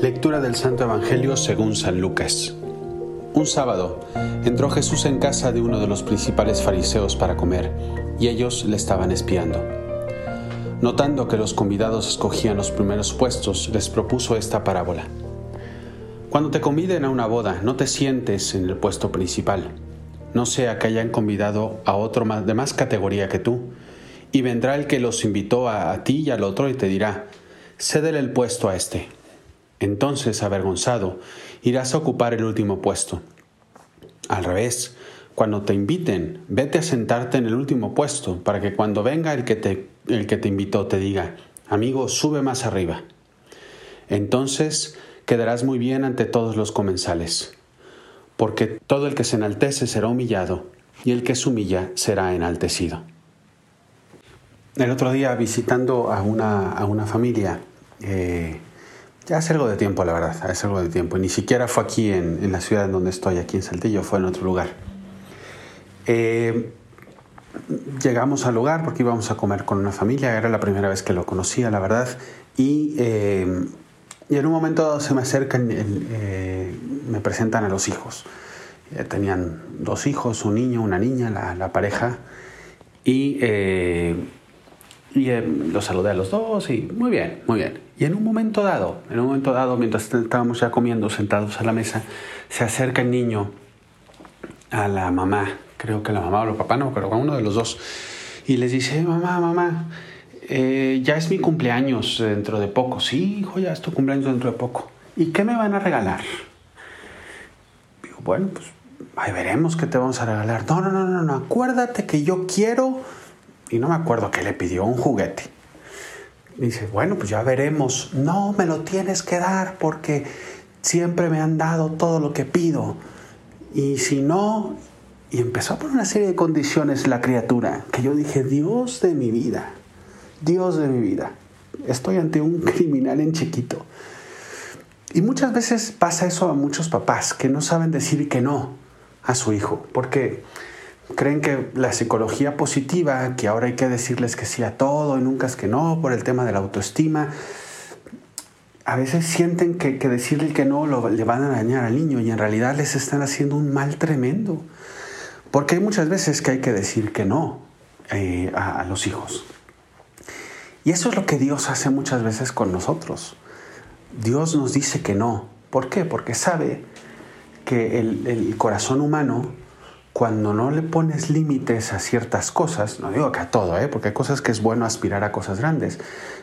Lectura del Santo Evangelio según San Lucas. Un sábado entró Jesús en casa de uno de los principales fariseos para comer, y ellos le estaban espiando. Notando que los convidados escogían los primeros puestos, les propuso esta parábola. Cuando te conviden a una boda, no te sientes en el puesto principal, no sea que hayan convidado a otro de más categoría que tú, y vendrá el que los invitó a, a ti y al otro y te dirá, cédele el puesto a este. Entonces, avergonzado, irás a ocupar el último puesto. Al revés, cuando te inviten, vete a sentarte en el último puesto para que cuando venga el que te, el que te invitó te diga, amigo, sube más arriba. Entonces quedarás muy bien ante todos los comensales, porque todo el que se enaltece será humillado y el que se humilla será enaltecido. El otro día visitando a una, a una familia, eh, ya hace algo de tiempo, la verdad, hace algo de tiempo. Ni siquiera fue aquí en, en la ciudad en donde estoy, aquí en Saltillo, fue en otro lugar. Eh, llegamos al lugar porque íbamos a comer con una familia, era la primera vez que lo conocía, la verdad, y, eh, y en un momento se me acercan, eh, me presentan a los hijos. Tenían dos hijos, un niño, una niña, la, la pareja, y y los saludé a los dos y muy bien, muy bien. Y en un momento dado, en un momento dado, mientras estábamos ya comiendo sentados a la mesa, se acerca el niño a la mamá, creo que la mamá o el papá, no, pero a uno de los dos, y les dice, mamá, mamá, eh, ya es mi cumpleaños dentro de poco. Sí, hijo, ya es tu cumpleaños dentro de poco. ¿Y qué me van a regalar? Digo, bueno, pues ahí veremos qué te vamos a regalar. No, no, no, no, no, acuérdate que yo quiero y no me acuerdo que le pidió un juguete. Dice, bueno, pues ya veremos. No, me lo tienes que dar porque siempre me han dado todo lo que pido. Y si no, y empezó a poner una serie de condiciones la criatura, que yo dije, Dios de mi vida, Dios de mi vida, estoy ante un criminal en chiquito. Y muchas veces pasa eso a muchos papás que no saben decir que no a su hijo, porque creen que la psicología positiva, que ahora hay que decirles que sí a todo y nunca es que no, por el tema de la autoestima, a veces sienten que, que decirle que no lo, le van a dañar al niño y en realidad les están haciendo un mal tremendo. Porque hay muchas veces que hay que decir que no eh, a, los hijos. Y eso es lo que Dios hace muchas veces con nosotros. Dios nos dice que no. ¿Por qué? Porque sabe que el corazón humano cuando no le pones límites a ciertas cosas, no digo que a todo, ¿eh? porque hay cosas que es bueno aspirar a cosas grandes,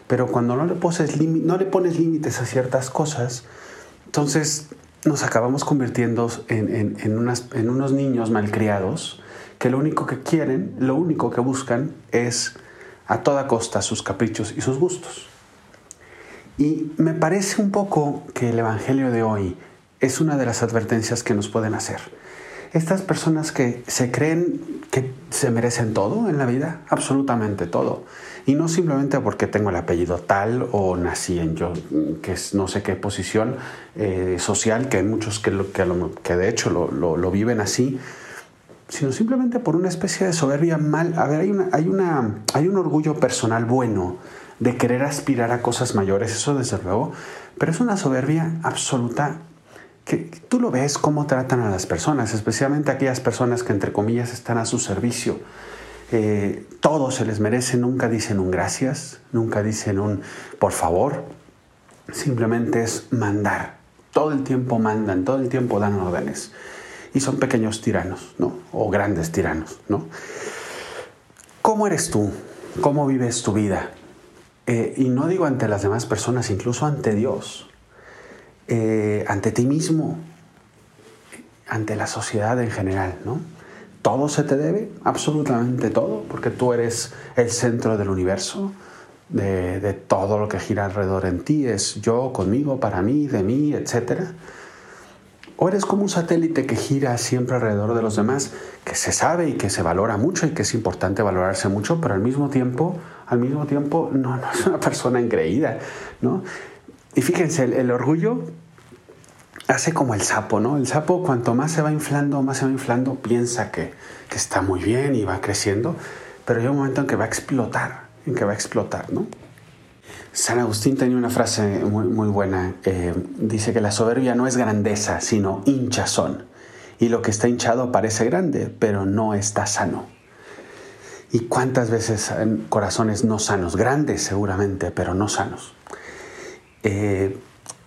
pero cuando no le, poses, no le pones límites a ciertas cosas, entonces nos acabamos convirtiendo en, en, en, unas, en unos niños malcriados que lo único que quieren, lo único que buscan es a toda costa sus caprichos y sus gustos. Y me parece un poco que el Evangelio de hoy es una de las advertencias que nos pueden hacer estas personas que se creen que se merecen todo en la vida, absolutamente todo. Y no simplemente porque tengo el apellido tal o nací en yo, que es no sé qué posición eh, social, que hay muchos que, lo, que, de hecho lo, lo, viven así, sino simplemente por una especie de soberbia mal. A ver, hay, hay, una, hay un orgullo personal bueno de querer aspirar a cosas mayores, eso desde luego, pero es una soberbia absoluta que tú lo ves cómo tratan a las personas, especialmente aquellas personas que entre comillas están a su servicio. Eh, todo se les merece, nunca dicen un gracias, nunca dicen un por favor, simplemente es mandar. Todo el tiempo mandan, todo el tiempo dan órdenes. Y son pequeños tiranos, ¿no? O grandes tiranos, ¿no? ¿Cómo eres tú? ¿Cómo vives tu vida? Eh, y no digo ante las demás personas, incluso ante Dios eh, ante ti mismo, ante la sociedad en general, ¿no? Todo se te debe, absolutamente todo, porque tú eres el centro del universo, de, todo lo que gira alrededor en ti, es yo, conmigo, para mí, de mí, etc. O eres como un satélite que gira siempre alrededor de los demás, que se sabe y que se valora mucho y que es importante valorarse mucho, pero al mismo tiempo, al mismo tiempo no, no es una persona engreída, ¿no? Y fíjense, el, el, orgullo hace como el sapo, ¿no? El sapo cuanto más se va inflando, más se va inflando, piensa que, que está muy bien y va creciendo, pero hay un momento en que va a explotar, en que va a explotar, ¿no? San Agustín tenía una frase muy, muy buena. Eh, dice que la soberbia no es grandeza, sino hinchazón. Y lo que está hinchado parece grande, pero no está sano. ¿Y cuántas veces en corazones no sanos? Grandes seguramente, pero no sanos. Eh,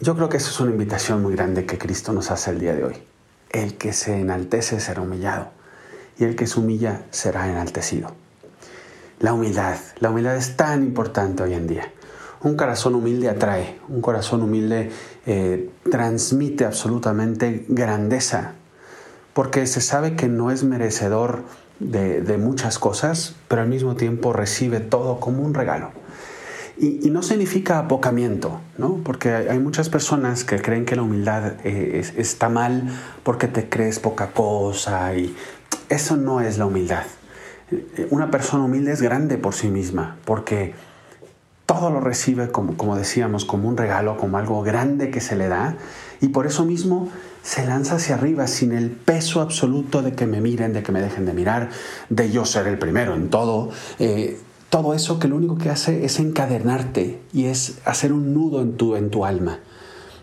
yo creo que eso es una invitación muy grande que Cristo nos hace el día de hoy. El que se enaltece será humillado y el que se humilla será enaltecido. La humildad, la humildad es tan importante hoy en día. Un corazón humilde atrae, un corazón humilde eh, transmite absolutamente grandeza, porque se sabe que no es merecedor de, muchas cosas, pero al mismo tiempo recibe todo como un regalo. Y, no significa apocamiento, ¿no? porque hay, muchas personas que creen que la humildad eh, está mal porque te crees poca cosa y eso no es la humildad. Eh, una persona humilde es grande por sí misma porque todo lo recibe como, como decíamos, como un regalo, como algo grande que se le da, y por eso mismo se lanza hacia arriba sin el peso absoluto de que me miren, de que me dejen de mirar, de yo ser el primero en todo. Eh, todo eso que lo único que hace es encadenarte y es hacer un nudo en tu, en tu alma.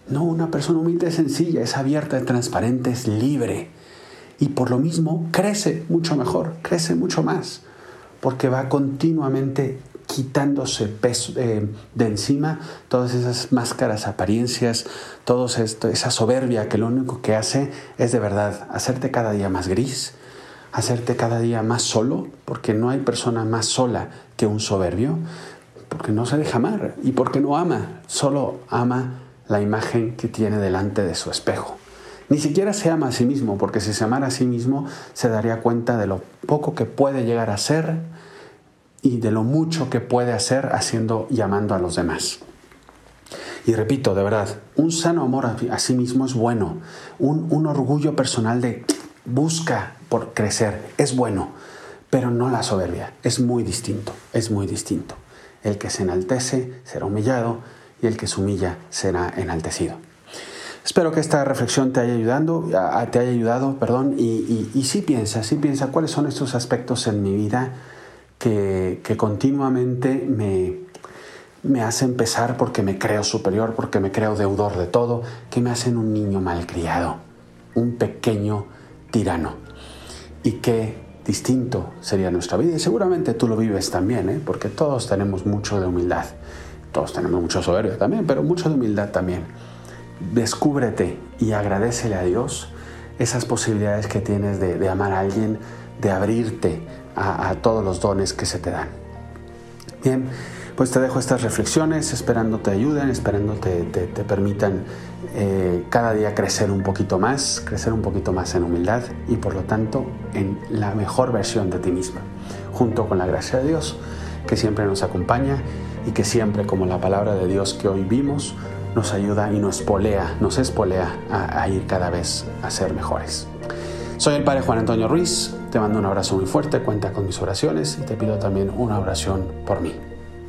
No, una persona humilde es sencilla, es abierta, es transparente, es libre. Y por lo mismo crece mucho mejor, crece mucho más, porque va continuamente quitándose peso, eh, de encima todas esas máscaras, apariencias, esto, esa soberbia que lo único que hace es de verdad hacerte cada día más gris, hacerte cada día más solo, porque no hay persona más sola que un soberbio, porque no se deja amar y porque no ama, solo ama la imagen que tiene delante de su espejo. Ni siquiera se ama a sí mismo, porque si se amara a sí mismo se daría cuenta de lo poco que puede llegar a ser y de lo mucho que puede hacer haciendo, llamando a los demás. Y repito, de verdad, un sano amor a, sí mismo es bueno. Un, un orgullo personal de busca por crecer es bueno, pero no la soberbia. Es muy distinto, es muy distinto. El que se enaltece será humillado y el que se humilla será enaltecido. Espero que esta reflexión te haya ayudado, te haya ayudado, perdón, y, y, sí piensa, sí piensa cuáles son estos aspectos en mi vida que, continuamente me, me hace empezar porque me creo superior, porque me creo deudor de todo, que me hacen un niño malcriado, un pequeño tirano. Y qué distinto sería nuestra vida. Y seguramente tú lo vives también, ¿eh? porque todos tenemos mucho de humildad. Todos tenemos mucho soberbia también, pero mucho de humildad también. Descúbrete y agradecele a Dios esas posibilidades que tienes de, de amar a alguien, de abrirte, a, todos los dones que se te dan. Bien, pues te dejo estas reflexiones, esperando te ayuden, esperando te, te, permitan eh, cada día crecer un poquito más, crecer un poquito más en humildad y por lo tanto en la mejor versión de ti misma, junto con la gracia de Dios que siempre nos acompaña y que siempre, como la palabra de Dios que hoy vimos, nos ayuda y nos polea, nos espolea a ir cada vez a ser mejores. Soy el Padre Juan Antonio Ruiz, te mando un abrazo muy fuerte, cuenta con mis oraciones y te pido también una oración por mí.